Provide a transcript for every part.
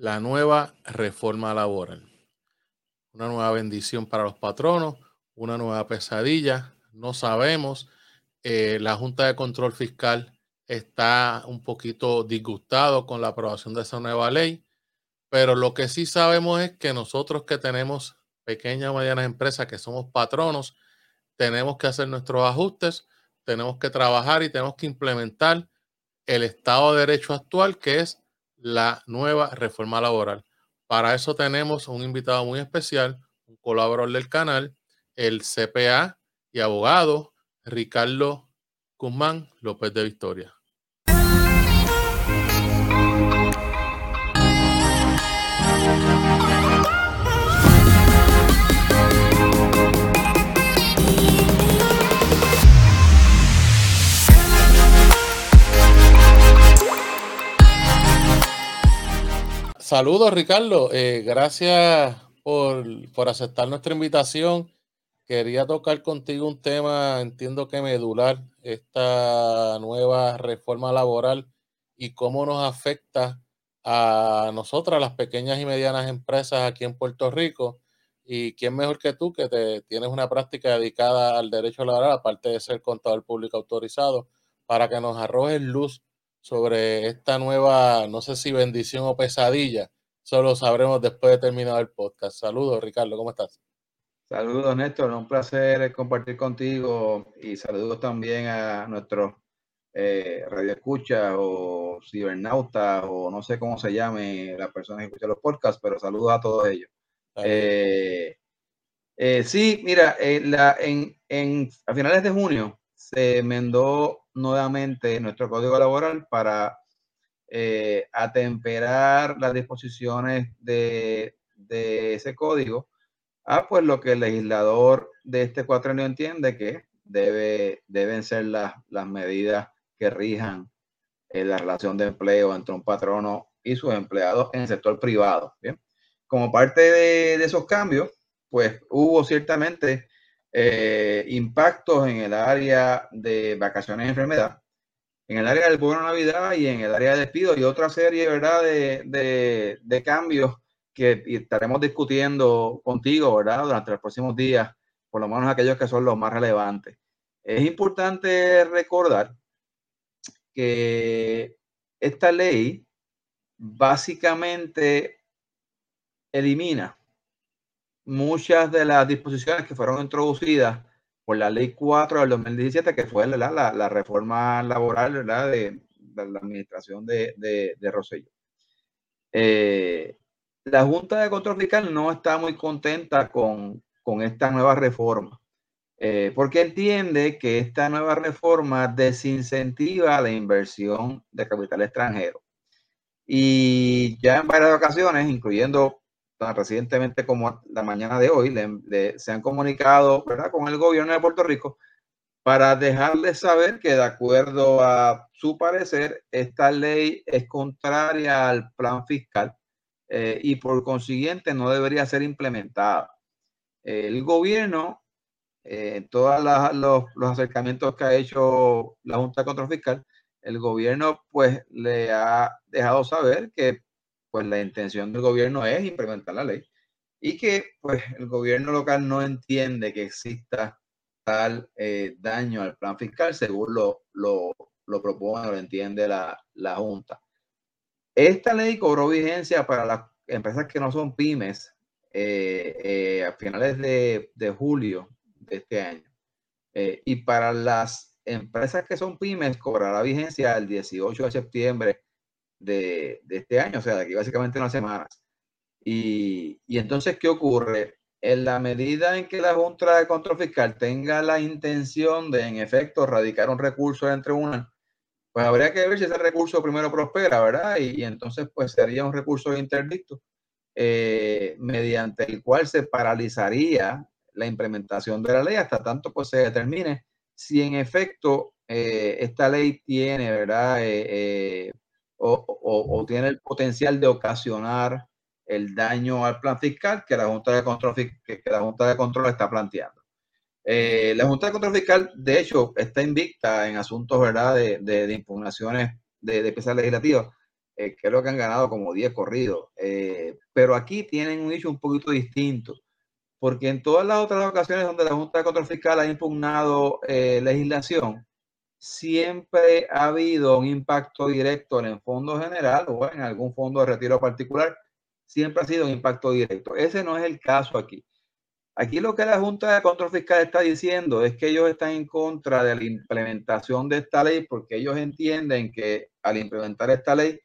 la nueva reforma laboral. Una nueva bendición para los patronos, una nueva pesadilla, no sabemos. Eh, la Junta de Control Fiscal está un poquito disgustado con la aprobación de esa nueva ley, pero lo que sí sabemos es que nosotros que tenemos pequeñas o medianas empresas, que somos patronos, tenemos que hacer nuestros ajustes, tenemos que trabajar y tenemos que implementar el Estado de Derecho actual, que es la nueva reforma laboral. Para eso tenemos un invitado muy especial, un colaborador del canal, el CPA y abogado Ricardo Guzmán López de Victoria. Saludos, Ricardo. Eh, gracias por, por, aceptar nuestra invitación. Quería tocar contigo un tema, entiendo que medular, esta nueva reforma laboral y cómo nos afecta a nosotras, las pequeñas y medianas empresas aquí en Puerto Rico. Y quién mejor que tú, que te, tienes una práctica dedicada al derecho laboral, aparte de ser contador público autorizado, para que nos arrojes luz sobre esta nueva, no sé si bendición o pesadilla, solo sabremos después de terminar el podcast. Saludos, Ricardo, ¿cómo estás? Saludos, Néstor, un placer compartir contigo y saludos también a nuestros eh, radioescuchas o cibernautas o no sé cómo se llame las personas que escuchan los podcasts, pero saludos a todos ellos. Eh, eh, sí, mira, la, en, en, a finales de junio se enmendó nuevamente nuestro código laboral para eh, atemperar las disposiciones de, ese código a pues lo que el legislador de este cuatrenio entiende que debe, deben ser las, las medidas que rijan eh, la relación de empleo entre un patrono y sus empleados en el sector privado. ¿bien? Como parte de, de esos cambios, pues hubo ciertamente eh, impactos en el área de vacaciones y enfermedad, en el área del bono Navidad y en el área de despido y otra serie ¿verdad? De, de, cambios que estaremos discutiendo contigo ¿verdad? durante los próximos días, por lo menos aquellos que son los más relevantes. Es importante recordar que esta ley básicamente elimina muchas de las disposiciones que fueron introducidas por la ley 4 del 2017, que fue la, la, reforma laboral. De, la administración de, de, de Rosselló. Eh, la Junta de Control Fiscal no está muy contenta con, con esta nueva reforma, eh, porque entiende que esta nueva reforma desincentiva la inversión de capital extranjero. Y ya en varias ocasiones, incluyendo recientemente como la mañana de hoy, se han comunicado ¿verdad? con el gobierno de Puerto Rico para dejarles saber que de acuerdo a su parecer, esta ley es contraria al plan fiscal eh, y por consiguiente no debería ser implementada. el gobierno, eh, en todos los, los, acercamientos que ha hecho la Junta de Control Fiscal, el gobierno pues le ha dejado saber que pues la intención del gobierno es implementar la ley y que pues el gobierno local no entiende que exista tal eh, daño al plan fiscal según lo, lo, lo propone o lo entiende la, la, Junta. Esta ley cobró vigencia para las empresas que no son pymes eh, eh, a finales de, de, julio de este año. y para las empresas que son pymes cobrará vigencia el 18 de septiembre de, este año, o sea, de aquí básicamente unas semanas. Y, y, entonces, ¿qué ocurre? En la medida en que la Junta de Control Fiscal tenga la intención de, en efecto, radicar un recurso entre una, pues habría que ver si ese recurso primero prospera, ¿verdad? Y, entonces, pues sería un recurso interdicto eh, mediante el cual se paralizaría la implementación de la ley hasta tanto pues se determine si en efecto eh, esta ley tiene, ¿verdad? Eh, o, tiene el potencial de ocasionar el daño al plan fiscal que la Junta de Control, que, la Junta de Control está planteando. Eh, la Junta de Control Fiscal, de hecho, está invicta en asuntos ¿verdad? De, de, impugnaciones de, de piezas legislativas. eh, creo que han ganado como 10 corridos. Eh, pero aquí tienen un hecho un poquito distinto, porque en todas las otras ocasiones donde la Junta de Control Fiscal ha impugnado eh, legislación, siempre ha habido un impacto directo en el fondo general o en algún fondo de retiro particular. Siempre ha sido un impacto directo. Ese no es el caso aquí. Aquí lo que la Junta de Control Fiscal está diciendo es que ellos están en contra de la implementación de esta ley porque ellos entienden que al implementar esta ley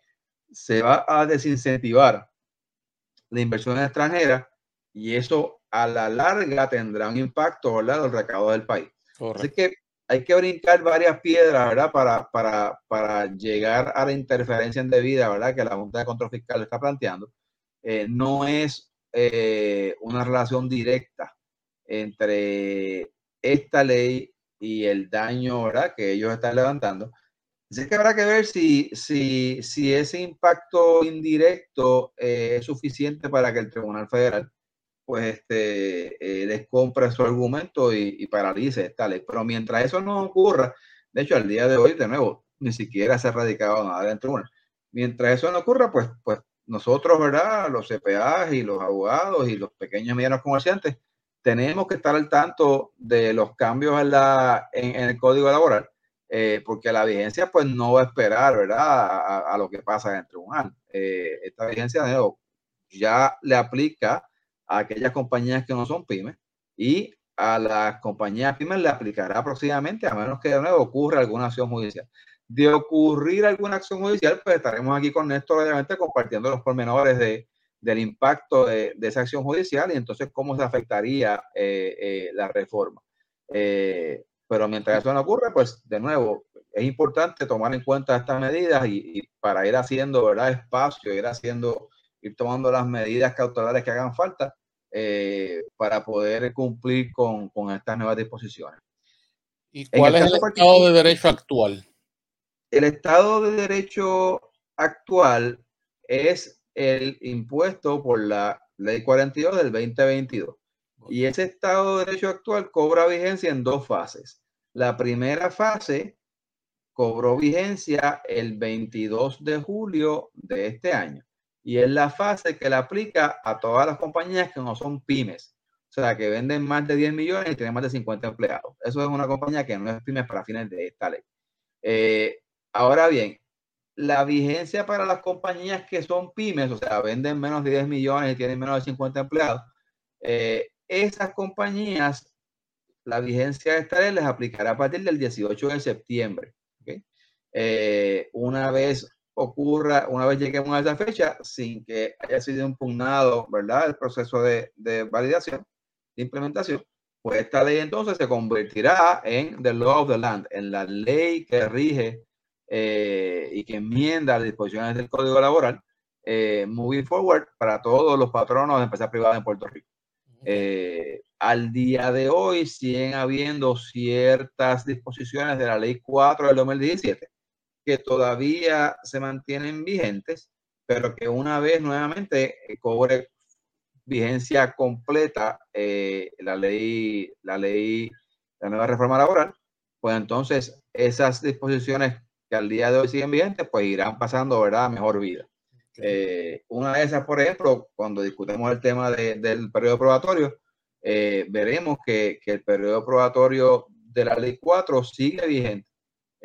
se va a desincentivar la inversión extranjera y eso a la larga tendrá un impacto en los recaudos del país. Así que hay que brincar varias piedras, ¿verdad? Para, para, para llegar a la interferencia indebida, ¿verdad? Que la Junta de Control Fiscal está planteando. Eh, no es eh, una relación directa entre esta ley y el daño ¿verdad? que ellos están levantando. Así que habrá que ver si, si, si ese impacto indirecto eh, es suficiente para que el Tribunal Federal pues este, eh, les compre su argumento y, paralice esta ley. Pero mientras eso no ocurra, de hecho, al día de hoy, de nuevo, ni siquiera se ha radicado nada del tribunal. Mientras eso no ocurra, pues, pues nosotros, ¿verdad? Los CPAs y los abogados y los pequeños y medianos comerciantes, tenemos que estar al tanto de los cambios en, la, en, el código laboral, eh, porque la vigencia pues no va a esperar, ¿verdad? A, lo que pasa en el tribunal. Eh, esta vigencia de nuevo ya le aplica a aquellas compañías que no son pymes y a las compañías pymes le aplicará aproximadamente a menos que de nuevo ocurra alguna acción judicial de ocurrir alguna acción judicial, pues estaremos aquí con Néstor, obviamente, compartiendo los pormenores de, del impacto de, esa acción judicial y entonces cómo se afectaría eh, eh, la reforma. Eh, pero mientras eso no ocurre, pues de nuevo, es importante tomar en cuenta estas medidas y, para ir haciendo, ¿verdad? Espacio, ir haciendo, ir tomando las medidas cautelares que hagan falta para poder cumplir con, con estas nuevas disposiciones. ¿Y cuál es el estado de derecho actual? el Estado de Derecho actual es el impuesto por la Ley 42 del 2022. Y ese Estado de Derecho actual cobra vigencia en dos fases. La primera fase cobró vigencia el 22 de julio de este año. Y es la fase que la aplica a todas las compañías que no son pymes. O sea, que venden más de 10 millones y tienen más de 50 empleados. Eso es una compañía que no es pymes para fines de esta ley. Eh, Ahora bien, la vigencia para las compañías que son pymes, o sea, venden menos de 10 millones y tienen menos de 50 empleados, eh, esas compañías, la vigencia de esta ley les aplicará a partir del 18 de septiembre. Eh, una vez ocurra, una vez lleguemos a esa fecha, sin que haya sido impugnado, ¿verdad? El proceso de, de validación, de implementación, pues esta ley entonces se convertirá en the law of the land, en la ley que rige eh, y que enmienda las disposiciones del Código Laboral, eh, moving forward para todos los patronos de empresas privadas en Puerto Rico. Eh, al día de hoy siguen habiendo ciertas disposiciones de la Ley 4 del 2017 que todavía se mantienen vigentes, pero que una vez nuevamente cobre vigencia completa la ley, la ley, la nueva reforma laboral, pues entonces esas disposiciones que al día de hoy siguen vigentes, pues irán pasando, ¿verdad?, mejor vida. Eh, una de esas, por ejemplo, cuando discutemos el tema del periodo probatorio, eh, veremos que, que, el periodo probatorio de la ley 4 sigue vigente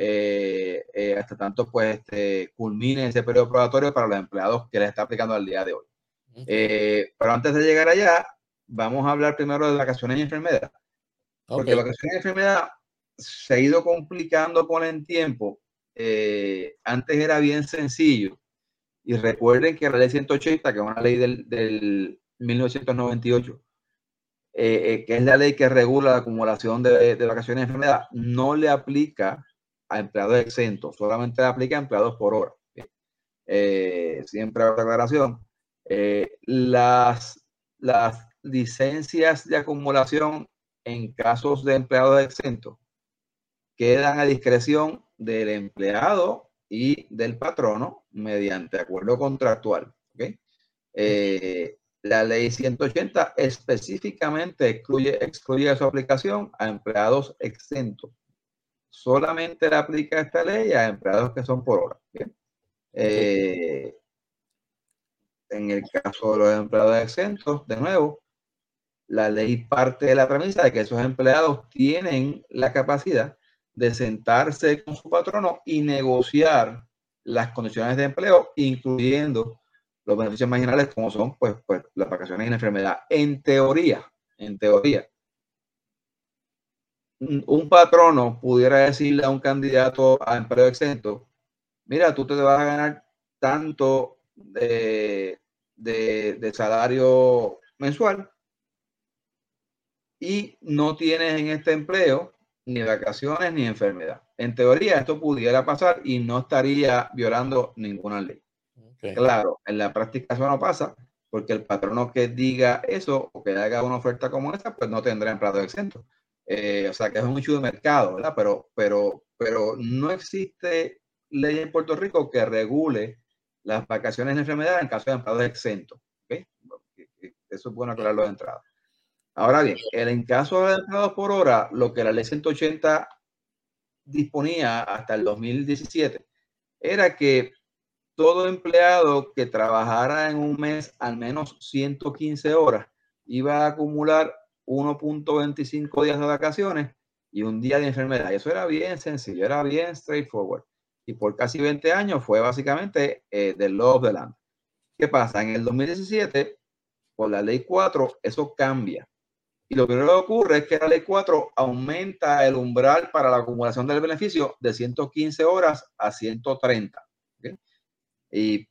eh, hasta tanto pues este, culmine ese periodo probatorio para los empleados que le está aplicando al día de hoy. pero antes de llegar allá, vamos a hablar primero de vacaciones y enfermedad. Porque vacaciones y enfermedad se ha ido complicando con el tiempo eh, antes era bien sencillo. Y recuerden que la ley 180, que es una ley del, 1998, eh, eh, que es la ley que regula la acumulación de, vacaciones de enfermedad, no le aplica a empleados exentos, solamente aplica a empleados por hora. siempre otra aclaración. las, las licencias de acumulación en casos de empleados exentos quedan a discreción del empleado y del patrono mediante acuerdo contractual. Eh, la ley 180 específicamente excluye, excluye su aplicación a empleados exentos. Solamente le aplica esta ley a empleados que son por hora. Eh, en el caso de los empleados exentos, de nuevo, la ley parte de la premisa de que esos empleados tienen la capacidad de sentarse con su patrono y negociar las condiciones de empleo, incluyendo los beneficios marginales como son pues, pues las vacaciones en enfermedad. En teoría, en teoría, un patrono pudiera decirle a un candidato a empleo exento, mira, tú te vas a ganar tanto de, de, salario mensual y no tienes en este empleo ni vacaciones ni enfermedad. En teoría esto pudiera pasar y no estaría violando ninguna ley. Claro, en la práctica eso no pasa porque el patrono que diga eso o que haga una oferta como esta, pues no tendrá empleado exento. Eh, o sea que es un hecho de mercado, ¿verdad? Pero, pero, pero no existe ley en Puerto Rico que regule las vacaciones de enfermedad en caso de empleados exentos. ¿okay? Eso es bueno aclararlo de entrada. Ahora bien, en caso de empleados por hora, lo que la ley 180 disponía hasta el 2017 era que todo empleado que trabajara en un mes al menos 115 horas iba a acumular 1.25 días de vacaciones y un día de enfermedad. Eso era bien sencillo, era bien straightforward. Y por casi 20 años fue básicamente eh, del of the land. ¿Qué pasa? En el 2017, por la ley 4, eso cambia. Y lo primero que ocurre es que la ley 4 aumenta el umbral para la acumulación del beneficio de 115 horas a 130. Y,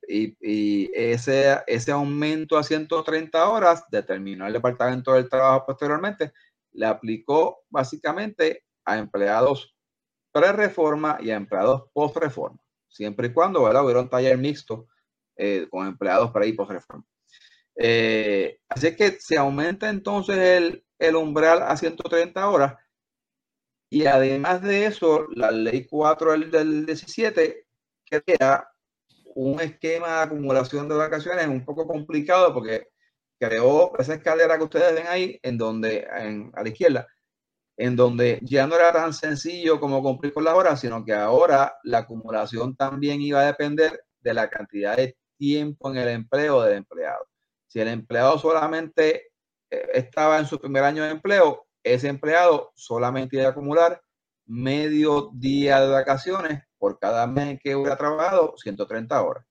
ese, ese aumento a 130 horas determinó el Departamento del Trabajo posteriormente, le aplicó básicamente a empleados pre-reforma y a empleados post-reforma, siempre y cuando hubiera un taller mixto eh, con empleados pre y post-reforma. Eh, así que se aumenta entonces el, el umbral a 130 horas y además de eso, la ley 4 del, del 17 crea un esquema de acumulación de vacaciones un poco complicado porque creó esa escalera que ustedes ven ahí, en donde, a la izquierda, en donde ya no era tan sencillo como cumplir con las horas, sino que ahora la acumulación también iba a depender de la cantidad de tiempo en el empleo del empleado. Si el empleado solamente eh, estaba en su primer año de empleo, ese empleado solamente iba a acumular medio día de vacaciones por cada mes que hubiera trabajado, 130 horas.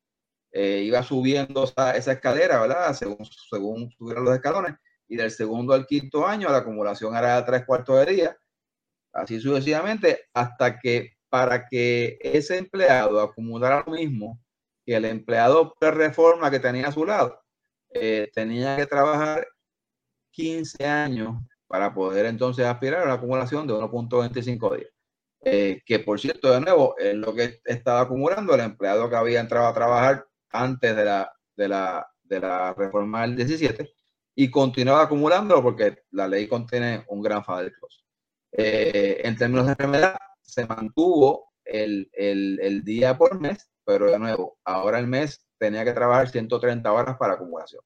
Eh, iba subiendo esa, escalera, ¿verdad? Según, según subieron los escalones. Y del segundo al quinto año la acumulación era de tres cuartos de día. Así sucesivamente, hasta que para que ese empleado acumulara lo mismo que el empleado pre-reforma que tenía a su lado, eh, tenía que trabajar 15 años para poder entonces aspirar a una acumulación de 1.25 días. Eh, que por cierto, de nuevo, es lo que estaba acumulando el empleado que había entrado a trabajar antes de la, de la, reforma del 17 y continuaba acumulándolo porque la ley contiene un gran clause. Eh, en términos de enfermedad, se mantuvo el, el, el, día por mes, pero de nuevo, ahora el mes tenía que trabajar 130 horas para acumulación.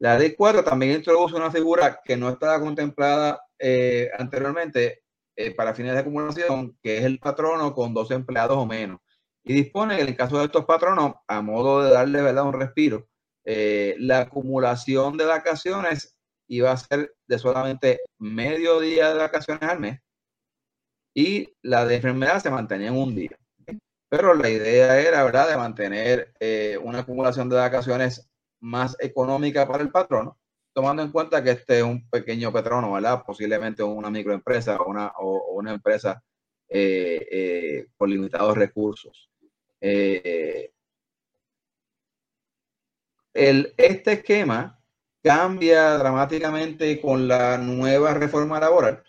La ley 4 también introduce una figura que no estaba contemplada eh, anteriormente eh, para fines de acumulación, que es el patrono con dos empleados o menos. Y dispone que en el caso de estos patronos, a modo de darle ¿verdad? un respiro, eh, la acumulación de vacaciones iba a ser de solamente medio día de vacaciones al mes y la de enfermedad se mantenía en un día. Pero la idea era, ¿verdad?, de mantener una acumulación de vacaciones más económica para el patrono tomando en cuenta que este es un pequeño patrono, ¿verdad? Posiblemente una microempresa o una, o, una empresa eh, eh, con limitados recursos. Eh, el, este esquema cambia dramáticamente con la nueva reforma laboral,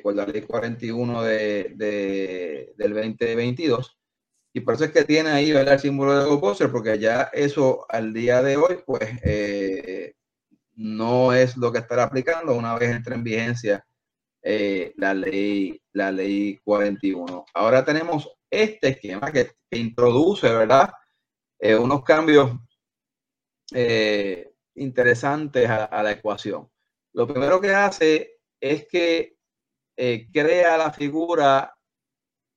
con la ley 41 de, del 2022. Y por eso es que tiene ahí el símbolo de GoPoster, porque ya eso al día de hoy, pues no es lo que estará aplicando una vez entre en vigencia eh, la, ley, la ley 41. Ahora tenemos este esquema que, introduce, ¿verdad? Eh, unos cambios eh, interesantes a, la ecuación. Lo primero que hace es que crea la figura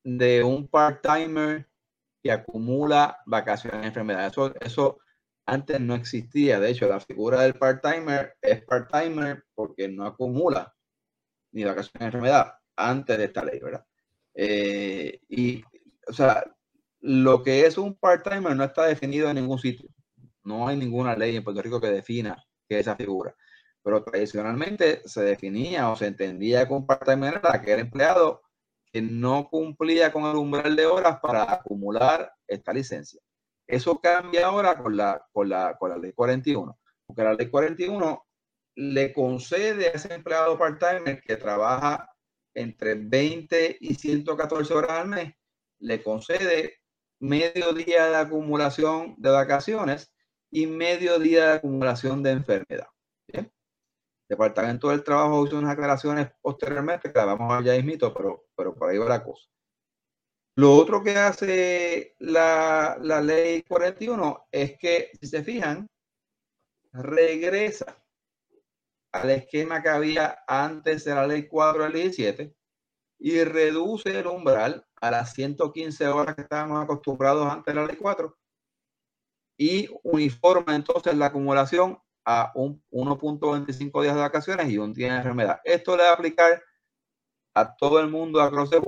de un part-timer que acumula vacaciones de enfermedad. Eso, eso antes no existía. De hecho, la figura del part-timer es part-timer porque no acumula ni vacaciones de enfermedad antes de esta ley, ¿verdad? Eh, y, o sea, lo que es un part-timer no está definido en ningún sitio. No hay ninguna ley en Puerto Rico que defina qué es esa figura. Pero tradicionalmente se definía o se entendía que un part-timer era aquel empleado que no cumplía con el umbral de horas para acumular esta licencia. Eso cambia ahora con la, con la, con la ley 41, porque la ley 41 le concede a ese empleado part-timer que trabaja entre 20 y 114 horas al mes, le concede medio día de acumulación de vacaciones y medio día de acumulación de enfermedad. ¿bien? Departamento del Trabajo hizo unas aclaraciones posteriormente que la vamos a ver ya mismito, pero, pero por ahí va la cosa. Lo otro que hace la, la ley 41 es que, si se fijan, regresa al esquema que había antes de la ley 4 del 17 y reduce el umbral a las 115 horas que estábamos acostumbrados antes de la ley 4 y uniforma entonces la acumulación a un 1.25 días de vacaciones y un día de enfermedad. Esto le va a aplicar a todo el mundo across the.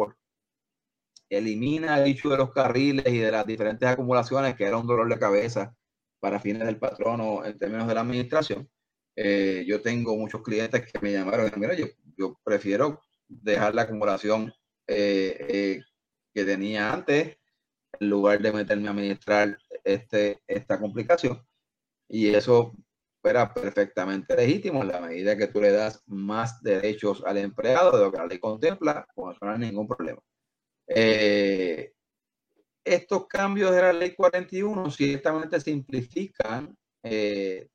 Elimina el hecho de los carriles y de las diferentes acumulaciones, que era un dolor de cabeza para fines del patrono en términos de la administración. Eh, yo tengo muchos clientes que me llamaron mira, yo, yo prefiero dejar la acumulación eh, eh, que tenía antes en lugar de meterme a administrar este, esta complicación. Y eso era perfectamente legítimo en la medida que tú le das más derechos al empleado de lo que la ley contempla, pues no hay ningún problema. Eh, estos cambios de la ley 41 ciertamente simplifican el,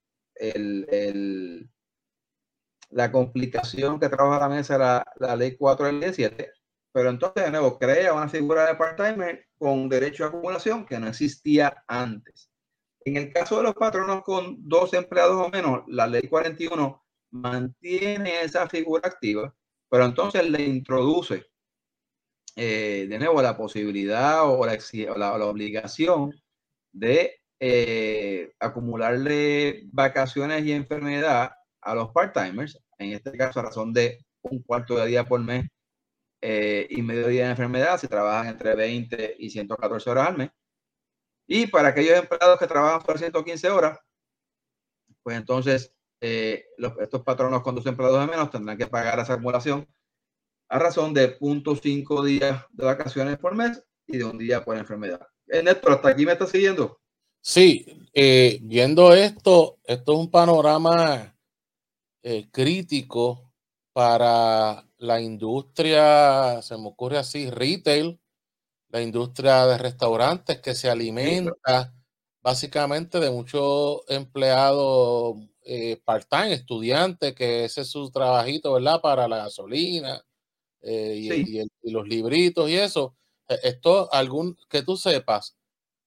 la complicación que trabaja la mesa la, la ley 4 del 17, pero entonces de nuevo crea una figura de part-timer con derecho a acumulación que no existía antes. En el caso de los patronos con dos empleados o menos, la ley 41 mantiene esa figura activa, pero entonces le introduce eh, de nuevo la posibilidad o la, la, obligación de eh, acumularle vacaciones y enfermedad a los part-timers en este caso a razón de un cuarto de día por mes eh, y medio día de enfermedad, si trabajan entre 20 y 114 horas al mes. Y para aquellos empleados que trabajan por 115 horas, pues entonces eh, estos patronos con dos empleados de menos tendrán que pagar esa acumulación a razón de 0.5 días de vacaciones por mes y de un día por enfermedad. Eh, Néstor, ¿hasta aquí me está siguiendo? Sí, viendo esto, esto es un panorama eh, crítico para la industria, se me ocurre así, retail, la industria de restaurantes que se alimenta básicamente de muchos empleados eh, part-time, estudiantes, que ese es su trabajito, ¿verdad? Para la gasolina eh, y, los libritos y eso. E, esto, algún, que tú sepas,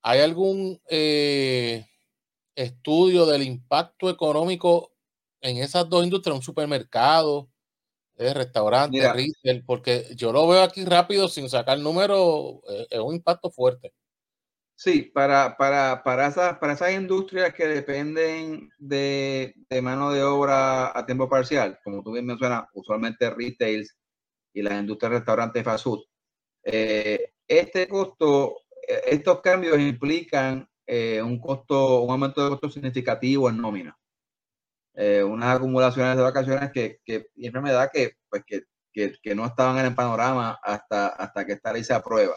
¿hay algún estudio del impacto económico en esas dos industrias, un supermercado, eh, restaurante, retail, porque yo lo veo aquí rápido sin sacar número, eh, es un impacto fuerte. Sí, para, para, para, esas, para esas industrias que dependen de, de, mano de obra a tiempo parcial, como tú bien mencionas, usualmente retails y las industrias de restaurantes fast food, eh, este costo, estos cambios implican un costo, un aumento de costo significativo en nómina. Eh, unas acumulaciones de vacaciones que, que, y enfermedad que, pues, que, que, no estaban en el panorama hasta, hasta que esta ley se aprueba.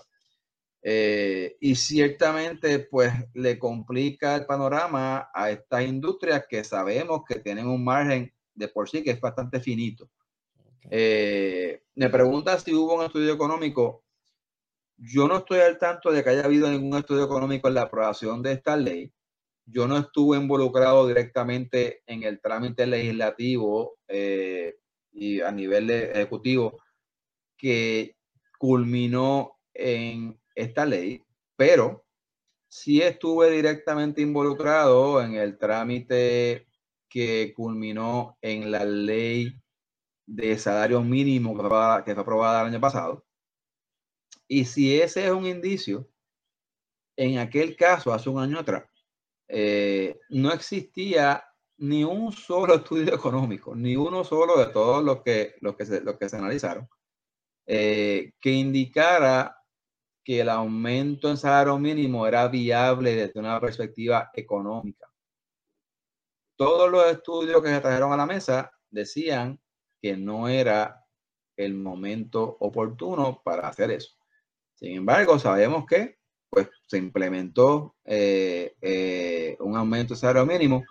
Eh, y ciertamente, pues, le complica el panorama a estas industrias que sabemos que tienen un margen de por sí que es bastante finito. Eh, me pregunta si hubo un estudio económico. Yo no estoy al tanto de que haya habido ningún estudio económico en la aprobación de esta ley yo no estuve involucrado directamente en el trámite legislativo eh, y a nivel ejecutivo que culminó en esta ley, pero sí estuve directamente involucrado en el trámite que culminó en la ley de salario mínimo que fue, que fue aprobada el año pasado. Y si ese es un indicio en aquel caso, hace un año atrás, eh, no existía ni un solo estudio económico, ni uno solo de todos los que, los que, se, los que se analizaron, eh, que indicara que el aumento en salario mínimo era viable desde una perspectiva económica. Todos los estudios que se trajeron a la mesa decían que no era el momento oportuno para hacer eso. Sin embargo, sabemos que se implementó eh, eh, un aumento de salario mínimo,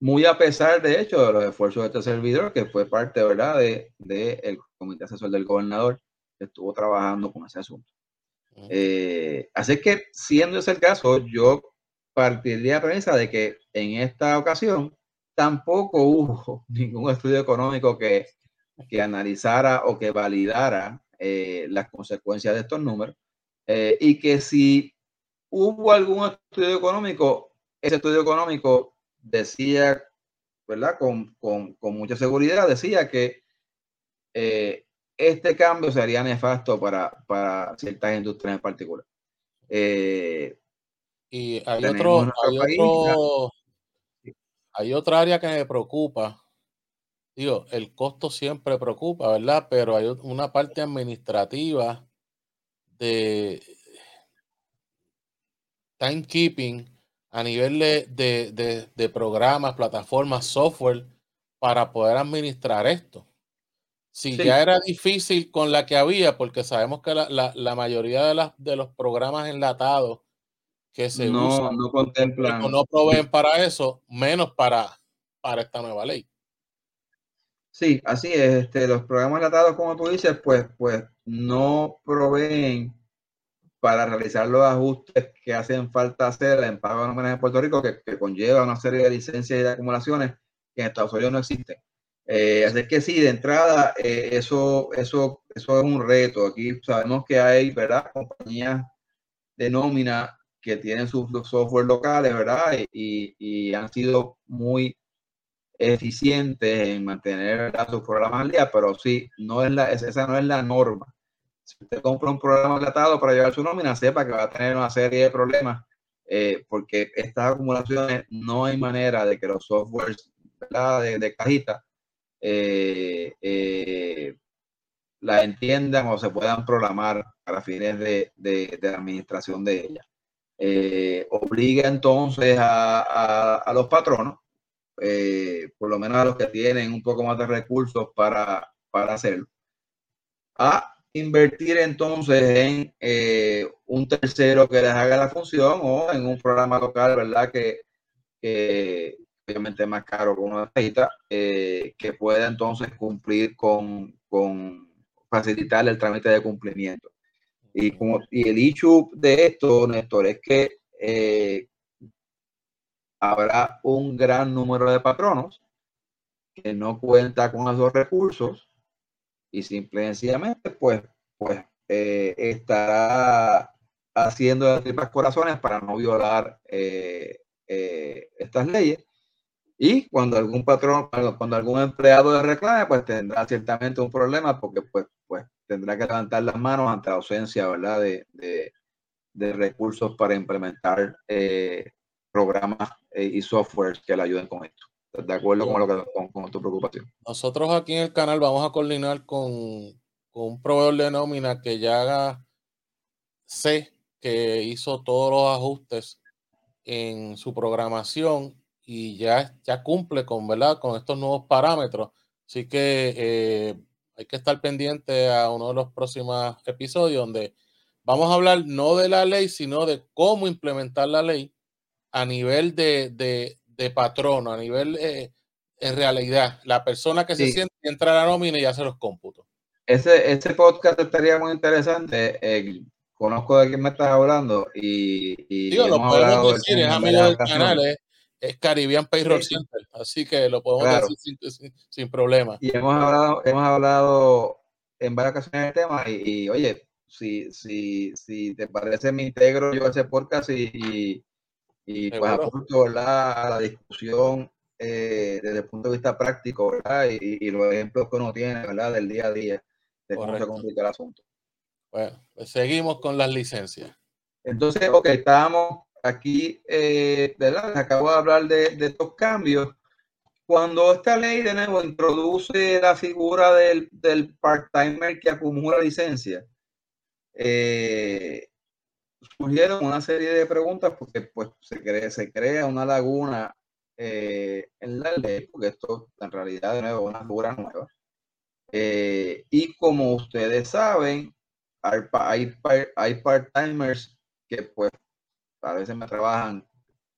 muy a pesar, de hecho, de los esfuerzos de este servidor, que fue parte, ¿verdad?, del de, comité asesor del gobernador que estuvo trabajando con ese asunto. Eh, así que, siendo ese el caso, yo partiría de la premisa de que en esta ocasión tampoco hubo ningún estudio económico que, que analizara o que validara las consecuencias de estos números. Eh, y que si hubo algún estudio económico, ese estudio económico decía, ¿verdad? Con, con, con mucha seguridad, decía que eh, este cambio sería nefasto para, para ciertas industrias en particular. Eh, y hay otro, hay, otro hay otra área que me preocupa. Digo, el costo siempre preocupa, ¿verdad? Pero hay una parte administrativa de timekeeping a nivel de, de, programas, plataformas, software para poder administrar esto. Si ya era difícil con la que había, porque sabemos que la, mayoría de, las, de los programas enlatados que se no, usan no contemplan. no proveen para eso, menos para, para esta nueva ley. Sí, así es. Este, los programas enlatados, como tú dices, pues, pues no proveen para realizar los ajustes que hacen falta hacer en pago de nóminas en Puerto Rico, que, conlleva una serie de licencias y de acumulaciones que en Estados Unidos no existen. Eh, así que sí, de entrada, eh, eso, eso, eso es un reto. Aquí sabemos que hay, ¿verdad? Compañías de nómina que tienen sus, software locales, ¿verdad? Y, y, han sido muy eficientes en mantener sus programas al día, pero sí, no es la, esa no es la norma si usted compra un programa enlatado para llevar su nómina, sepa que va a tener una serie de problemas, eh, porque estas acumulaciones no hay manera de que los softwares de, cajita eh, eh, la entiendan o se puedan programar para fines de, la administración de ella. obliga entonces a, a los patronos, por lo menos a los que tienen un poco más de recursos para, para hacerlo, a invertir entonces en eh, un tercero que les haga la función o en un programa local, ¿verdad? Que, obviamente es más caro que uno necesita, eh, que pueda entonces cumplir con, con, facilitar el trámite de cumplimiento. Y, como, y el issue de esto, Néstor, es que eh, habrá un gran número de patronos que no cuenta con esos recursos y simplemente pues, pues eh, estará haciendo las tripas corazones para no violar eh, eh, estas leyes. Y cuando algún patrón, cuando algún empleado de reclame, pues tendrá ciertamente un problema porque pues, pues tendrá que levantar las manos ante la ausencia ¿verdad? De, de, recursos para implementar programas y softwares que le ayuden con esto de acuerdo con, lo que, con, tu preocupación. Nosotros aquí en el canal vamos a coordinar con, un proveedor de nómina que ya sé que hizo todos los ajustes en su programación y ya, ya cumple con, ¿verdad? con estos nuevos parámetros. Así que eh, hay que estar pendiente a uno de los próximos episodios donde vamos a hablar no de la ley, sino de cómo implementar la ley a nivel de, de patrono, a nivel eh, en realidad, la persona que se siente entra a la nómina y hace los cómputos. Ese, ese podcast estaría muy interesante. Eh, conozco de quién me estás hablando y, y Digo, lo podemos decir, es amigo del canal, es, Caribbean Payroll Center, así que lo podemos decir sin, sin, problema. Y hemos hablado, hemos hablado en varias ocasiones del tema y, oye, si, si, si te parece, me integro yo a ese podcast y y pues apunto a la discusión eh, desde el punto de vista práctico ¿verdad? Y, los ejemplos que uno tiene ¿verdad? del día a día de cómo se complica el asunto. Bueno, pues seguimos con las licencias. Entonces, ok, estábamos aquí, eh, ¿verdad? acabo de hablar de, de estos cambios. Cuando esta ley de nuevo introduce la figura del, del part-timer que acumula licencia, eh, surgieron una serie de preguntas porque pues, se, crea, se crea una laguna eh, en la ley, porque esto en realidad de nuevo es una figura nueva. Eh, y como ustedes saben, hay, hay, hay part-timers que pues a veces me trabajan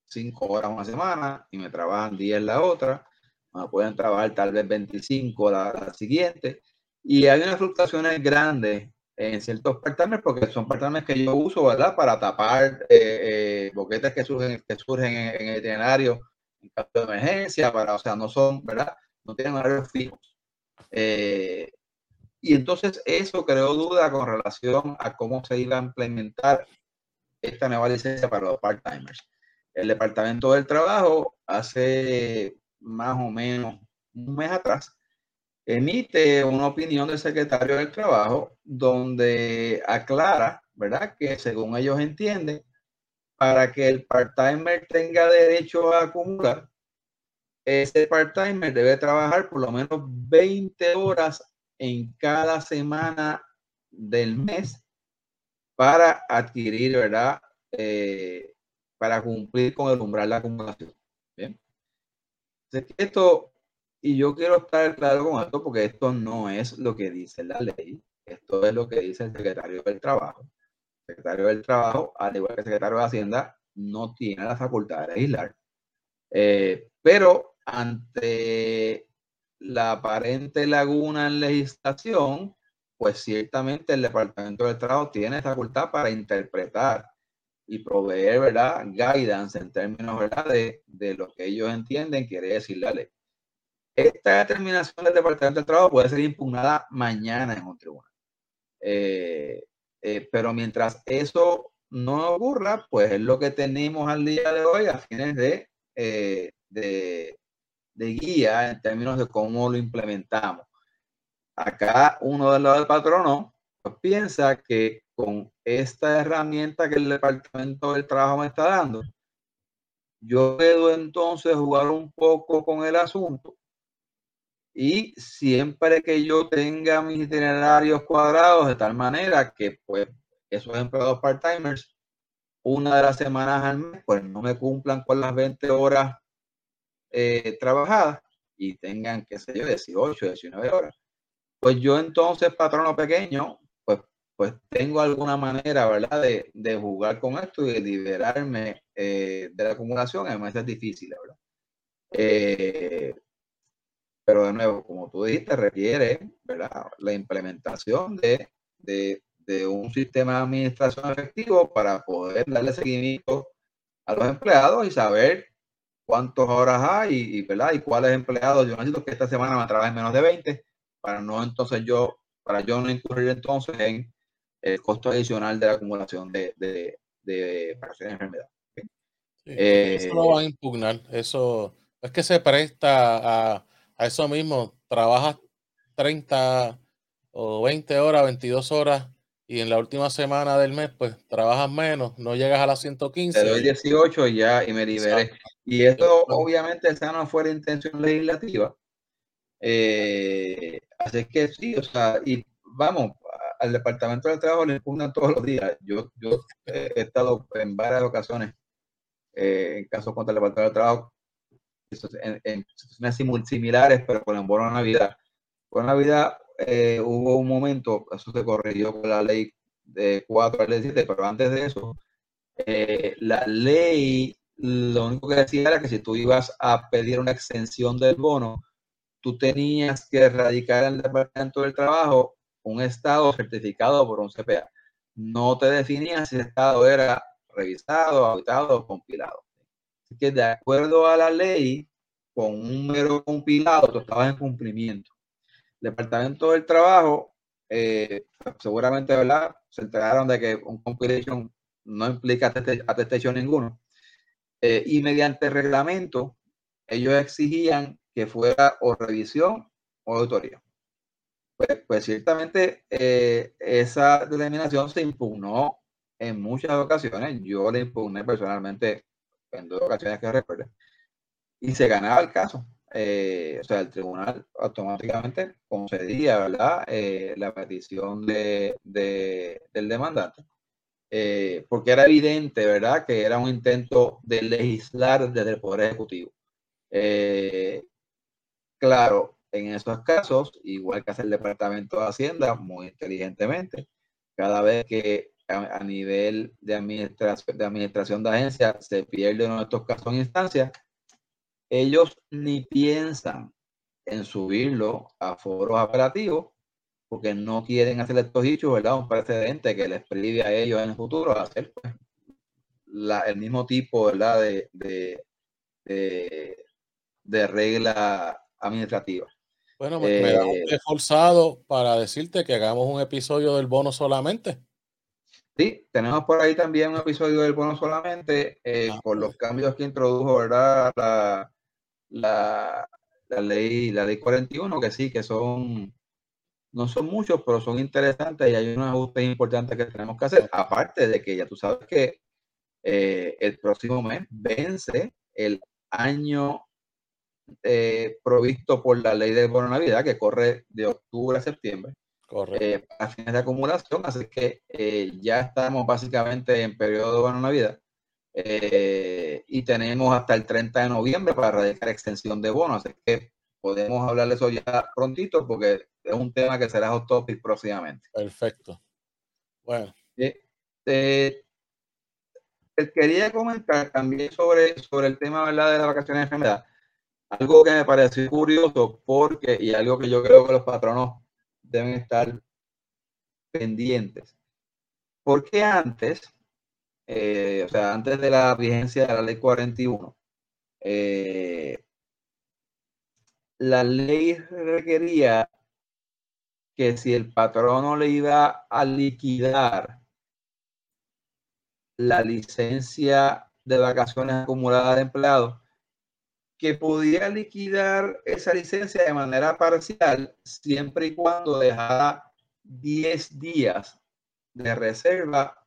cinco horas una semana y me trabajan 10 la otra, me pueden trabajar tal vez 25 la, la siguiente, y hay unas fluctuaciones grandes en ciertos part porque son part que yo uso, ¿verdad? Para tapar eh, eh, boquetes que surgen, que surgen en, el itinerario en caso de emergencia, para, o sea, no son, ¿verdad? No tienen horarios fijos. Eh, y entonces eso creó duda con relación a cómo se iba a implementar esta nueva licencia para los part-timers. El Departamento del Trabajo hace más o menos un mes atrás emite una opinión del secretario del Trabajo donde aclara, ¿verdad? Que según ellos entienden, para que el part-timer tenga derecho a acumular, ese part-timer debe trabajar por lo menos 20 horas en cada semana del mes para adquirir, ¿verdad? Eh, para cumplir con el umbral de acumulación. Bien. Esto y yo quiero estar claro con esto porque esto no es lo que dice la ley, esto es lo que dice el secretario del Trabajo. El secretario del Trabajo, al igual que el secretario de Hacienda, no tiene la facultad de legislar. Eh, pero ante la aparente laguna en legislación, pues ciertamente el Departamento del Trabajo tiene facultad para interpretar y proveer, ¿verdad?, guidance en términos, ¿verdad?, de, de lo que ellos entienden quiere decir la ley. Esta determinación del Departamento del Trabajo puede ser impugnada mañana en un tribunal. Eh, eh, pero mientras eso no ocurra, pues es lo que tenemos al día de hoy a fines de, eh, de, guía en términos de cómo lo implementamos. Acá uno del lado del patrono piensa que con esta herramienta que el Departamento del Trabajo me está dando, yo puedo entonces jugar un poco con el asunto y siempre que yo tenga mis itinerarios cuadrados de tal manera que pues esos empleados part-timers una de las semanas al mes pues no me cumplan con las 20 horas eh, trabajadas y tengan, qué sé yo, 18, 19 horas. Pues yo entonces, patrono pequeño, pues, pues tengo alguna manera, ¿verdad?, de, de jugar con esto y de liberarme eh, de la acumulación. Además es difícil, ¿verdad? Eh, pero de nuevo, como tú dijiste, requiere la implementación de, de, un sistema de administración efectivo para poder darle seguimiento a los empleados y saber cuántas horas hay y, ¿verdad? y cuáles empleados. Yo necesito que esta semana me trabajen menos de 20 para no entonces yo, para yo no incurrir entonces en el costo adicional de la acumulación de, de, de, de enfermedad. eso no va a impugnar, eso es que se presta a a eso mismo, trabajas 30 o 20 horas, 22 horas y en la última semana del mes, pues trabajas menos, no llegas a las 115. Te doy 18 y ya, y me liberé. Y esto, obviamente, esa no fue la intención legislativa. Eh, así que sí, o sea, y vamos, al Departamento del Trabajo le impugnan todos los días. Yo, yo he estado en varias ocasiones eh, en casos contra el Departamento del Trabajo en, en situaciones similares, pero con el bono Navidad. Con Navidad eh, hubo un momento, eso se corrigió con la ley de 4 al 7, pero antes de eso, eh, la ley lo único que decía era que si tú ibas a pedir una extensión del bono, tú tenías que radicar en el Departamento del Trabajo un estado certificado por un CPA. No te definía si el estado era revisado, auditado o compilado que de acuerdo a la ley, con un mero compilado, tú estabas en cumplimiento. El Departamento del Trabajo, eh, seguramente, ¿verdad? Se enteraron de que un compilation no implica atestación ninguno. Eh, y mediante reglamento, ellos exigían que fuera o revisión o auditoría. Pues, pues ciertamente eh, esa determinación se impugnó en muchas ocasiones, yo le impugné personalmente en dos ocasiones que recuerdo, y se ganaba el caso. Eh, o sea, el tribunal automáticamente concedía, ¿verdad?, eh, la petición de, del demandante, eh, porque era evidente, ¿verdad?, que era un intento de legislar desde el Poder Ejecutivo. claro, en esos casos, igual que hace el Departamento de Hacienda, muy inteligentemente, cada vez que a, nivel de administración, de administración de agencia se pierde de estos casos en instancia, ellos ni piensan en subirlo a foros apelativos porque no quieren hacer estos dichos, ¿verdad? Un precedente que les prive a ellos en el futuro a hacer pues, el mismo tipo, ¿verdad? De, de, de, regla administrativa. Bueno, me, da un eh, forzado para decirte que hagamos un episodio del bono solamente. Sí, tenemos por ahí también un episodio del bono solamente eh, ah, por los cambios que introdujo, ¿verdad? La, la, la, ley, la ley 41, que sí, que son, no son muchos, pero son interesantes y hay unos ajustes importantes que tenemos que hacer. Aparte de que ya tú sabes que eh, el próximo mes vence el año eh, provisto por la ley de bono Navidad, que corre de octubre a septiembre. Eh, a fines de acumulación, así que eh, ya estamos básicamente en periodo de Navidad eh, y tenemos hasta el 30 de noviembre para radicar extensión de bonos, así que podemos hablar de eso ya prontito porque es un tema que será hot topic próximamente. Perfecto. Bueno. quería comentar también sobre, sobre el tema ¿verdad? de las vacaciones de enfermedad. Algo que me pareció curioso porque, y algo que yo creo que los patronos deben estar pendientes. Porque antes, eh, o sea, antes de la vigencia de la ley 41, eh, la ley requería que si el patrono le iba a liquidar la licencia de vacaciones acumuladas de empleados, que pudiera liquidar esa licencia de manera parcial siempre y cuando dejara 10 días de reserva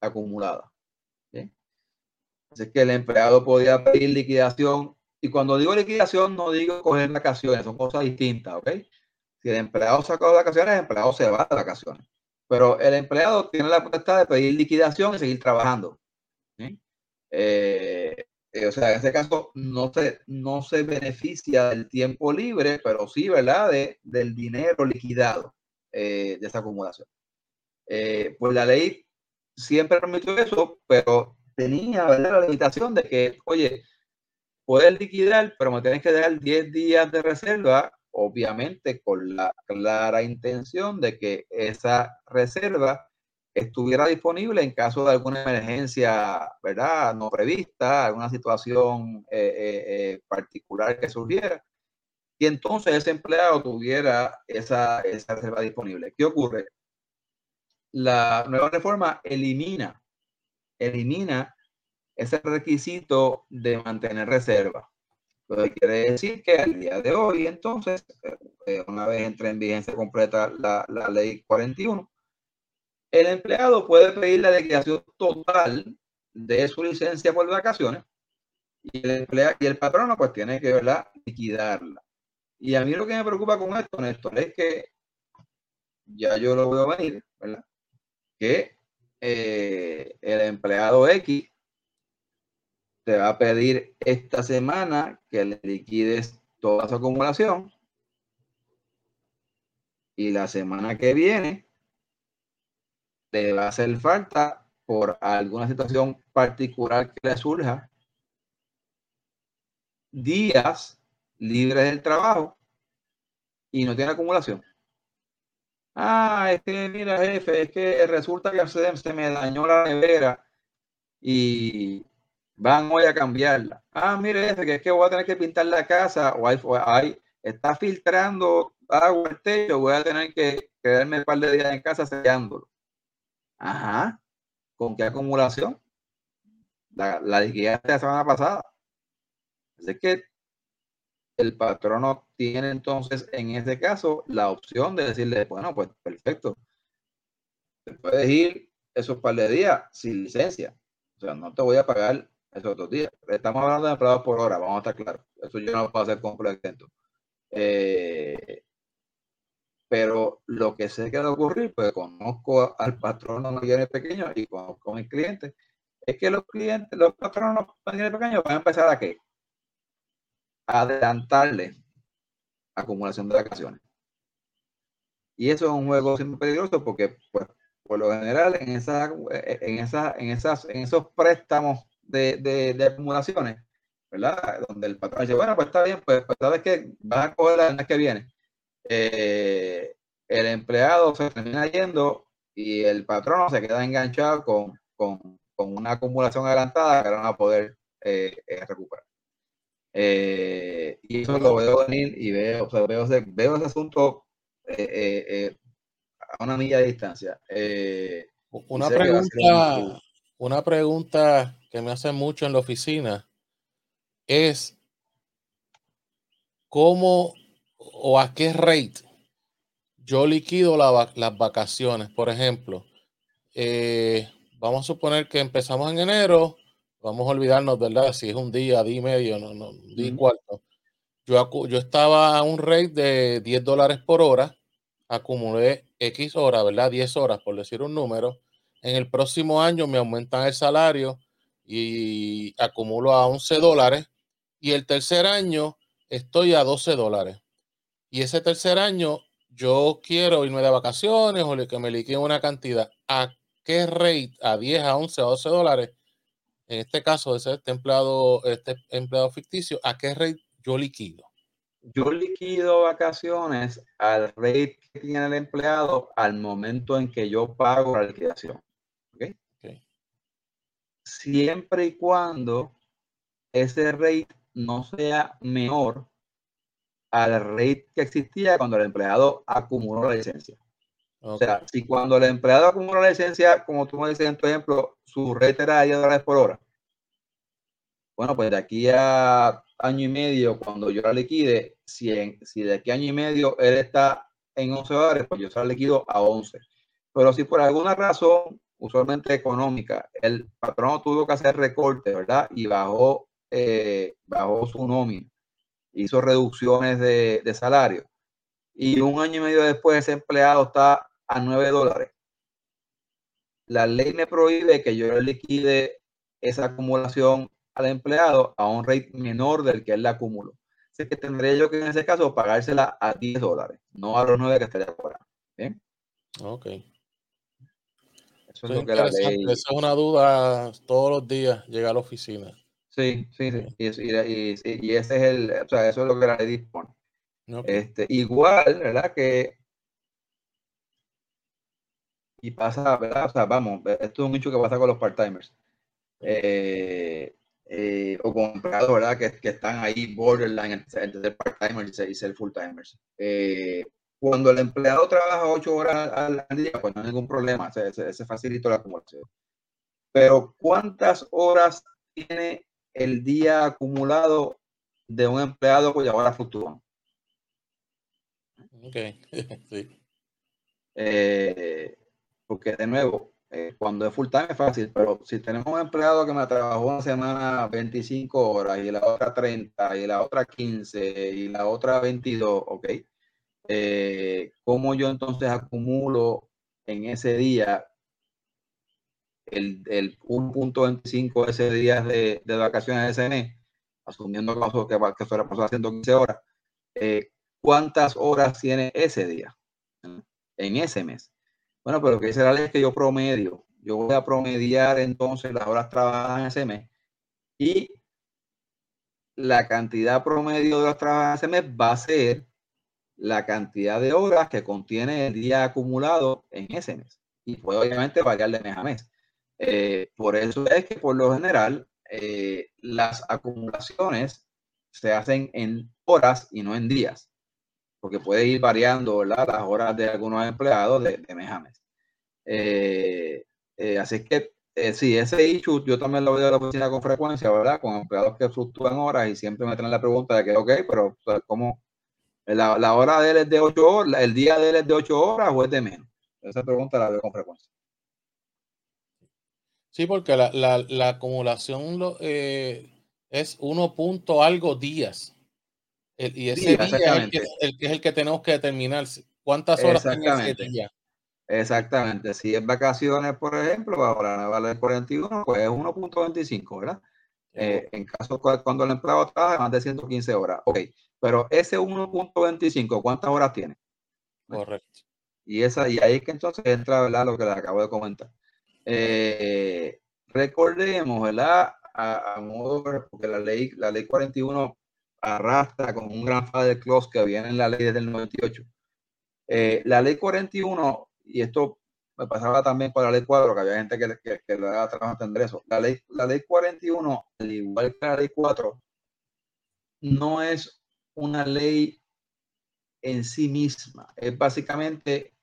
acumulada. Así que el empleado podía pedir liquidación. Y cuando digo liquidación, no digo coger vacaciones, son cosas distintas, ¿ok? Si el empleado sacó vacaciones, el empleado se va de vacaciones. Pero el empleado tiene la potestad de pedir liquidación y seguir trabajando. Eh, eh, o sea, en este caso no se, no se beneficia del tiempo libre, pero sí, ¿verdad? De, del dinero liquidado eh, de esa acumulación. Eh, pues la ley siempre permitió eso, pero tenía la limitación de que, oye, puedes liquidar, pero me tienes que dar 10 días de reserva, obviamente con la clara intención de que esa reserva estuviera disponible en caso de alguna emergencia, ¿verdad? No prevista, alguna situación eh, eh, eh, particular que surgiera. Y entonces ese empleado tuviera esa, reserva disponible. ¿Qué ocurre? La nueva reforma elimina, elimina ese requisito de mantener reserva. Lo que quiere decir que al día de hoy, entonces, una vez entre en vigencia completa la, la ley 41, el empleado puede pedir la liquidación total de su licencia por vacaciones y el, empleado, y el patrono pues tiene que verla, liquidarla. Y a mí lo que me preocupa con esto, Néstor, es que ya yo lo veo venir, ¿verdad? Que eh, el empleado X te va a pedir esta semana que le liquides toda su acumulación y la semana que viene le va a hacer falta por alguna situación particular que le surja días libres del trabajo y no tiene acumulación. Ah, es que mira, jefe, es que resulta que se, me dañó la nevera y van hoy a cambiarla. Ah, mire, jefe, que es que voy a tener que pintar la casa o hay, está filtrando agua el techo, voy a tener que quedarme un par de días en casa sellándolo. Ajá. ¿Con qué acumulación? La, la liquidez de la semana pasada. Así que el patrono tiene entonces en ese caso la opción de decirle, bueno, pues perfecto. Te puedes ir esos par de días sin licencia. O sea, no te voy a pagar esos otros días. Estamos hablando de empleados por hora, vamos a estar claros. Eso yo no puedo hacer completo. Eh, pero lo que sé que va a ocurrir, pues conozco al patrón mayores pequeño y conozco a mis clientes, es que los clientes, los patronos pequeños van a empezar a qué? A adelantarle acumulación de vacaciones. Y eso es un juego siempre peligroso porque, pues, por lo general, en, esa, en, esa, en, esas, en esos préstamos de, de, acumulaciones, ¿verdad? Donde el patrón dice, bueno, pues está bien, pues, pues sabes que vas a coger la mes que viene. Eh, el empleado se termina yendo y el patrón se queda enganchado con, con, con una acumulación adelantada que no va a poder eh, eh, recuperar. y eso lo veo venir y veo, o sea, veo, veo ese asunto a una milla de distancia. una pregunta, una pregunta que me hace mucho en la oficina es cómo o a qué rate yo liquido las vacaciones. Por ejemplo, eh, vamos a suponer que empezamos en enero, vamos a olvidarnos, ¿verdad? Si es un día, día y medio, no, no, día y cuarto. Yo, yo estaba a un rate de 10 dólares por hora, acumulé X horas, ¿verdad? 10 horas, por decir un número. En el próximo año me aumentan el salario y acumulo a 11 dólares y el tercer año estoy a 12 dólares. Y ese tercer año yo quiero irme de vacaciones o que me liquiden una cantidad. ¿A qué rate? ¿A 10, a 11, a 12 dólares? En este caso, ese este empleado, este empleado ficticio, ¿a qué rate yo liquido? Yo liquido vacaciones al rate que tiene el empleado al momento en que yo pago la liquidación siempre y cuando ese rate no sea menor al rate que existía cuando el empleado acumuló la licencia. O sea, si cuando el empleado acumuló la licencia, como tú me dices en tu ejemplo, su rate era de 10 dólares por hora. Bueno, pues de aquí a año y medio, cuando yo la liquide, si, si de aquí a año y medio él está en 11 dólares, pues yo se la liquido a 11. Pero si por alguna razón usualmente económica, el patrón tuvo que hacer recorte, ¿verdad? Y bajó, eh, bajó su nómina, hizo reducciones de, de, salario. Y un año y medio después ese empleado está a 9 dólares. La ley me prohíbe que yo le liquide esa acumulación al empleado a un rate menor del que él la acumuló. Así que tendría yo que en ese caso pagársela a 10 dólares, no a los 9 que estaría cobrando. ¿Bien? Ok. Eso es, una duda todos los días, llega a la oficina. Sí, sí, sí. Y, ese es el, o sea, eso es lo que la ley dispone. Este, igual, ¿verdad? Que y pasa, ¿verdad? O sea, vamos, esto es un hecho que pasa con los part-timers. Eh, eh, o con empleados, ¿verdad? Que, que, están ahí borderline entre, el part-timers y ser full-timers. Eh, cuando el empleado trabaja ocho horas al, día, pues no hay ningún problema, se, se, facilita la acumulación. Pero ¿cuántas horas tiene el día acumulado de un empleado cuya hora fluctúan? Ok, sí. Eh, porque de nuevo, eh, cuando es full time es fácil, pero si tenemos un empleado que me trabajó una semana 25 horas y la otra 30 y la otra 15 y la otra 22, ok, eh, cómo yo entonces acumulo en ese día el, el 1.25 ese día de, de, vacaciones de ese mes, asumiendo que, que fuera haciendo 15 horas, eh, ¿cuántas horas tiene ese día en ese mes? Bueno, pero que dice la ley que yo promedio, yo voy a promediar entonces las horas trabajadas en ese mes y la cantidad promedio de horas trabajadas en ese mes va a ser la cantidad de horas que contiene el día acumulado en ese mes. Y puede obviamente variar de mes a mes. Eh, por eso es que por lo general eh, las acumulaciones se hacen en horas y no en días, porque puede ir variando las horas de algunos empleados de, mes a mes. Eh, así que sí, ese issue yo también lo veo en la oficina con frecuencia, ¿verdad? Con empleados que fluctúan horas y siempre me traen la pregunta de que, ok, pero ¿cómo, la, hora de él es de 8 horas, el día de él es de 8 horas o es de menos. Esa pregunta la veo con frecuencia. Sí, porque la, la, la acumulación eh, es uno punto algo días. y ese día es el, que, es el que tenemos que determinar cuántas horas tiene ese día. Exactamente. Si es vacaciones, por ejemplo, ahora la vale 41, pues es 1.25, ¿verdad? Eh, en caso cuando el empleado trabaja más de 115 horas. Ok, pero ese 1.25, ¿cuántas horas tiene? Correcto. Y, esa, y ahí es que entonces entra ¿verdad? lo que les acabo de comentar. Eh, recordemos, ¿verdad? A, modo, porque la ley, la ley 41 arrastra con un gran de clause que viene en la ley desde el 98. Eh, la ley 41, y esto me pasaba también con la ley 4, que había gente que, que, que lo daba trabajo entender eso. La ley, la ley 41, al igual que la ley 4, no es una ley en sí misma. Es básicamente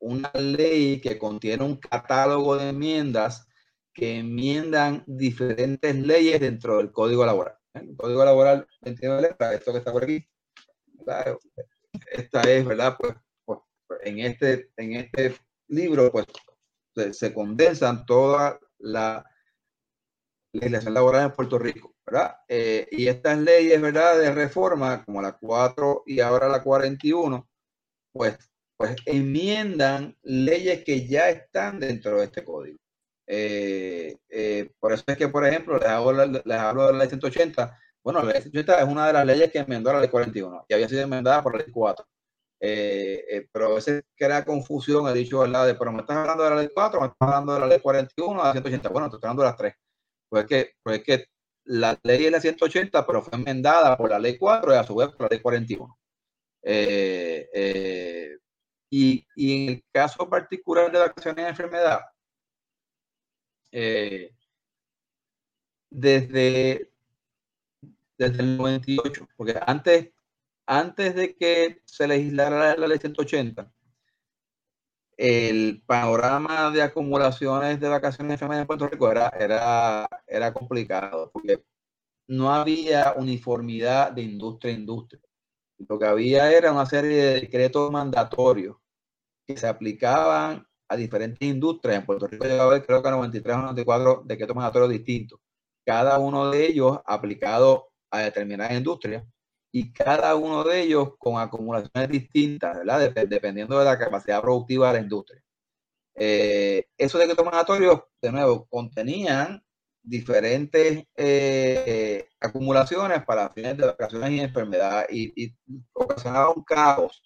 una ley que contiene un catálogo de enmiendas que enmiendan diferentes leyes dentro del Código Laboral. El Código Laboral 29 letras, esto que está por aquí, esta es, ¿verdad? Pues, pues, en, este, en este libro, pues se, condensan toda la legislación laboral en Puerto Rico, ¿verdad? Eh, y estas leyes, ¿verdad? De reforma, como la 4 y ahora la 41, pues pues enmiendan leyes que ya están dentro de este código. Eh, eh, por eso es que, por ejemplo, les hablo, les hablo de la ley 180. Bueno, la ley 180 es una de las leyes que enmendó la ley 41, que había sido enmendada por la ley 4. Eh, pero a veces crea confusión, he dicho, ¿verdad? De, pero me estás hablando de la ley 4, me estás hablando de la ley 41, de la 180. Bueno, estoy hablando de las tres. Pues es que, pues que la ley es la 180, pero fue enmendada por la ley 4 y a su vez por la ley 41. eh, y, en el caso particular de vacaciones de enfermedad, eh, desde, desde el 98, porque antes, antes de que se legislara la ley 180, el panorama de acumulaciones de vacaciones de enfermedad en Puerto Rico era, era, era complicado, porque no había uniformidad de industria a industria. Lo que había era una serie de decretos mandatorios que se aplicaban a diferentes industrias. En Puerto Rico llegaba a haber creo que 93 o 94 decretos mandatorios distintos. Cada uno de ellos aplicado a determinadas industrias y cada uno de ellos con acumulaciones distintas, ¿verdad? dependiendo de la capacidad productiva de la industria. Eh, esos decretos mandatorios, de nuevo, contenían diferentes eh, acumulaciones para fines de vacaciones y enfermedad y, y ocasionaba un caos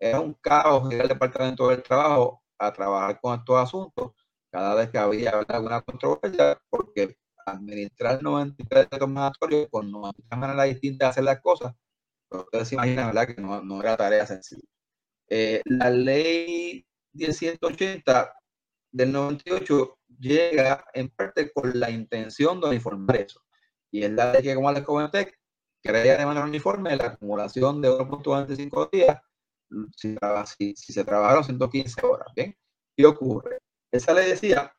era un caos ir al departamento del trabajo a trabajar con estos asuntos cada vez que había alguna controversia, porque administrar 93 mandatorios con 93 maneras distintas de hacer las cosas, pero ustedes se imaginan, ¿verdad?, que no, no era tarea sencilla. Eh, la ley 1080 del 98 llega en parte con la intención de uniformar eso. Y es la ley que, como les comenté, crea de manera uniforme la acumulación de 1.25 días si, se trabajaron 115 horas. ¿bien? ¿Qué ocurre? Esa ley decía,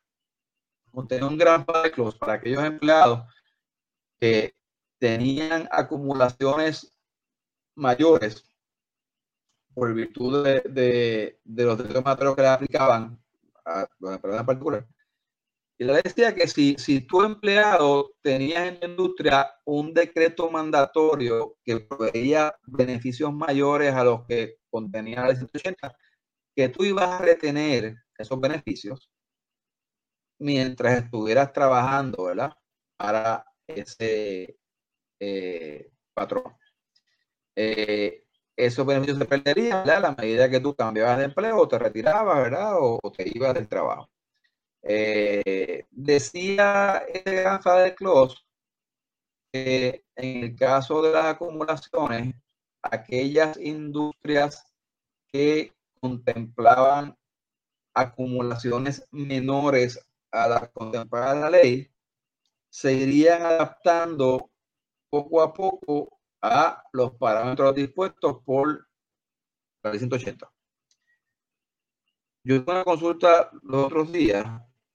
contenía un gran close para aquellos empleados que tenían acumulaciones mayores por virtud de, de, de los derechos que le aplicaban a los empleados en particular. Y ley decía que si, si tu empleado tenía en la industria un decreto mandatorio que proveía beneficios mayores a los que contenía la 180, que tú ibas a retener esos beneficios mientras estuvieras trabajando, ¿verdad? Para ese eh, patrón. Eh, esos beneficios se perderían. A la medida que tú cambiabas de empleo o te retirabas, ¿verdad? O, te ibas del trabajo. Eh, decía el gran de Claus que en el caso de las acumulaciones, aquellas industrias que contemplaban acumulaciones menores a las contempladas la ley, se irían adaptando poco a poco a los parámetros dispuestos por la ley 180. Yo tuve una consulta los otros días,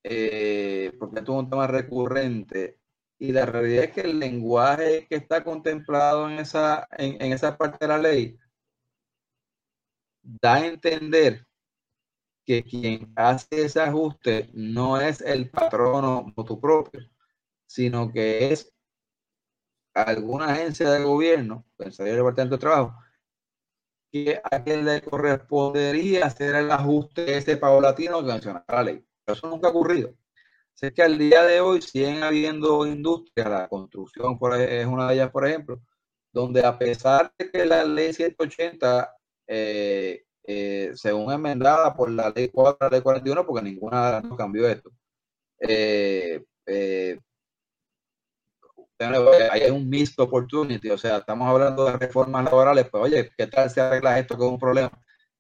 eh, porque es un tema recurrente, y la realidad es que el lenguaje que está contemplado en esa, en, esa parte de la ley da a entender que quien hace ese ajuste no es el patrono tu propio, sino que es alguna agencia de gobierno, pensaría el Departamento de Trabajo, que a quien le correspondería hacer el ajuste ese paulatino que mencionaba la ley. Pero eso nunca ha ocurrido. Sé que al día de hoy siguen habiendo industrias, la construcción es una de ellas, por ejemplo, donde a pesar de que la ley 180, eh, eh, según enmendada por la ley 4, la ley 41, porque ninguna no cambió esto, eh, hay un mixed opportunity, o sea, estamos hablando de reformas laborales, pues oye, ¿qué tal si arreglas esto con un problema?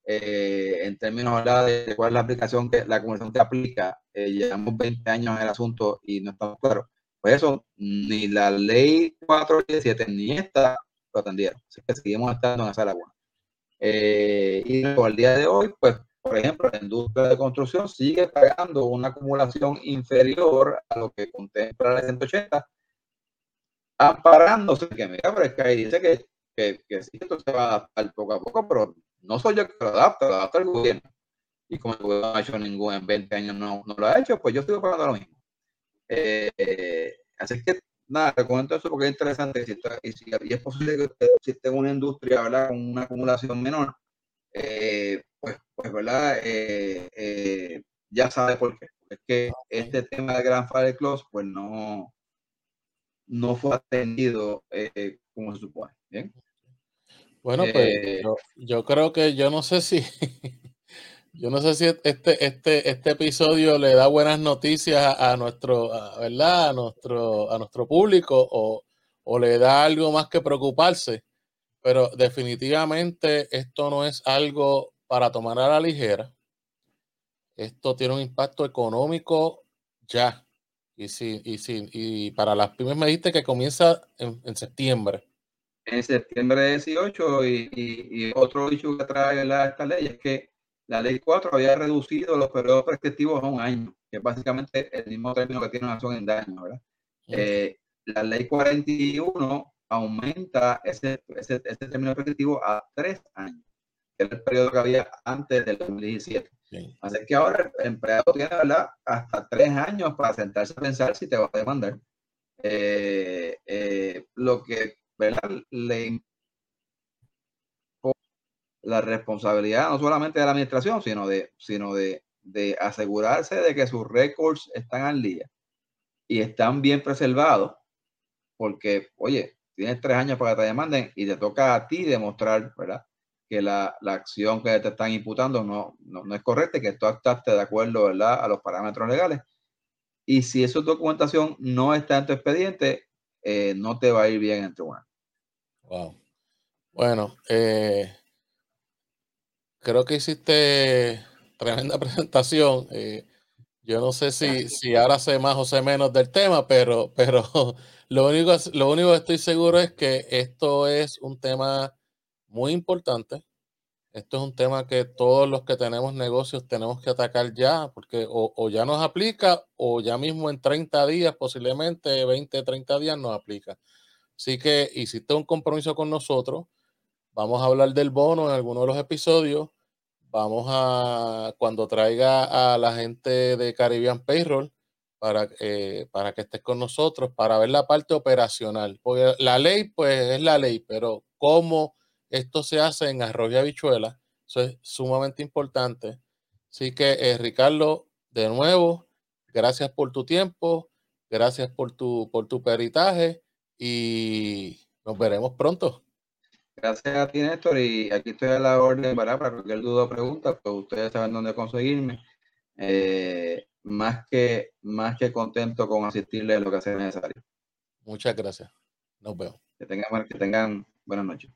Eh, en términos de cuál es la aplicación que la convención que aplica, eh, llevamos 20 años en el asunto y no estamos claros. Pues eso, ni la ley 417 ni esta lo atendieron. Así que seguimos estando en esa laguna. Eh, y al día de hoy, pues, por ejemplo, la industria de construcción sigue pagando una acumulación inferior a lo que contempla la 180 amparándose, que mira, pero es que ahí dice que, que, que esto se va a adaptar poco a poco, pero no soy yo que lo adapta, lo adapta el gobierno. Y como el gobierno no ha hecho ningún, en 20 años no, no lo ha hecho, pues yo estoy pagando lo mismo. Eh, así que, nada, te eso porque es interesante. y, si, es posible que existe una industria, ¿verdad? Con una acumulación menor, eh, pues, pues, ¿verdad? Eh, ya sabe por qué. Es que este tema de Grand Fire Close, pues no, no fue atendido eh, como se supone. ¿bien? Bueno, pues eh, yo, creo que yo no sé si yo no sé si este, este, este episodio le da buenas noticias a, nuestro, ¿verdad? A nuestro, a nuestro público o, o le da algo más que preocuparse. Pero definitivamente esto no es algo para tomar a la ligera. Esto tiene un impacto económico ya. Y sí, y sí, y para las pymes me dijiste que comienza en, septiembre. En septiembre 18 y, y, otro dicho que trae la, esta ley es que la ley 4 había reducido los periodos prescriptivos a un año, que es básicamente el mismo término que tiene una acción en daño, ¿verdad? Eh, la ley 41 aumenta ese, ese, ese término prescriptivo a tres años, que era el periodo que había antes del 2017. Así que ahora el empleado tiene hasta tres años para sentarse a pensar si te va a demandar. Eh, eh, lo que le la responsabilidad no solamente de la administración, sino de, sino de, de asegurarse de que sus récords están al día y están bien preservados, porque, oye, tienes tres años para que te demanden y te toca a ti demostrar, ¿verdad? Que la, acción que te están imputando no, no, es correcta y que tú actuaste de acuerdo ¿verdad? a los parámetros legales. Y si esa documentación no está en tu expediente, eh, no te va a ir bien en tribunal. Wow. Bueno, eh, creo que hiciste tremenda presentación. Eh, yo no sé si, si ahora sé más o sé menos del tema, pero, pero lo, único, lo único que estoy seguro es que esto es un tema muy importante. Esto es un tema que todos los que tenemos negocios tenemos que atacar ya, porque o, ya nos aplica o ya mismo en 30 días, posiblemente 20, 30 días nos aplica. Así que hiciste un compromiso con nosotros. Vamos a hablar del bono en alguno de los episodios. Vamos a, cuando traiga a la gente de Caribbean Payroll para, eh, para que estés con nosotros, para ver la parte operacional. Porque la ley, pues es la ley, pero cómo esto se hace en arroz y habichuela. Eso es sumamente importante. Así que, eh, Ricardo, de nuevo, gracias por tu tiempo, gracias por tu, por tu peritaje y nos veremos pronto. Gracias a ti, Néstor, y aquí estoy a la orden para cualquier duda o pregunta, pues ustedes saben dónde conseguirme. Eh, más, que, más que contento con asistirle a lo que sea necesario. Muchas gracias. Nos vemos. Que tengan, que tengan buenas noches.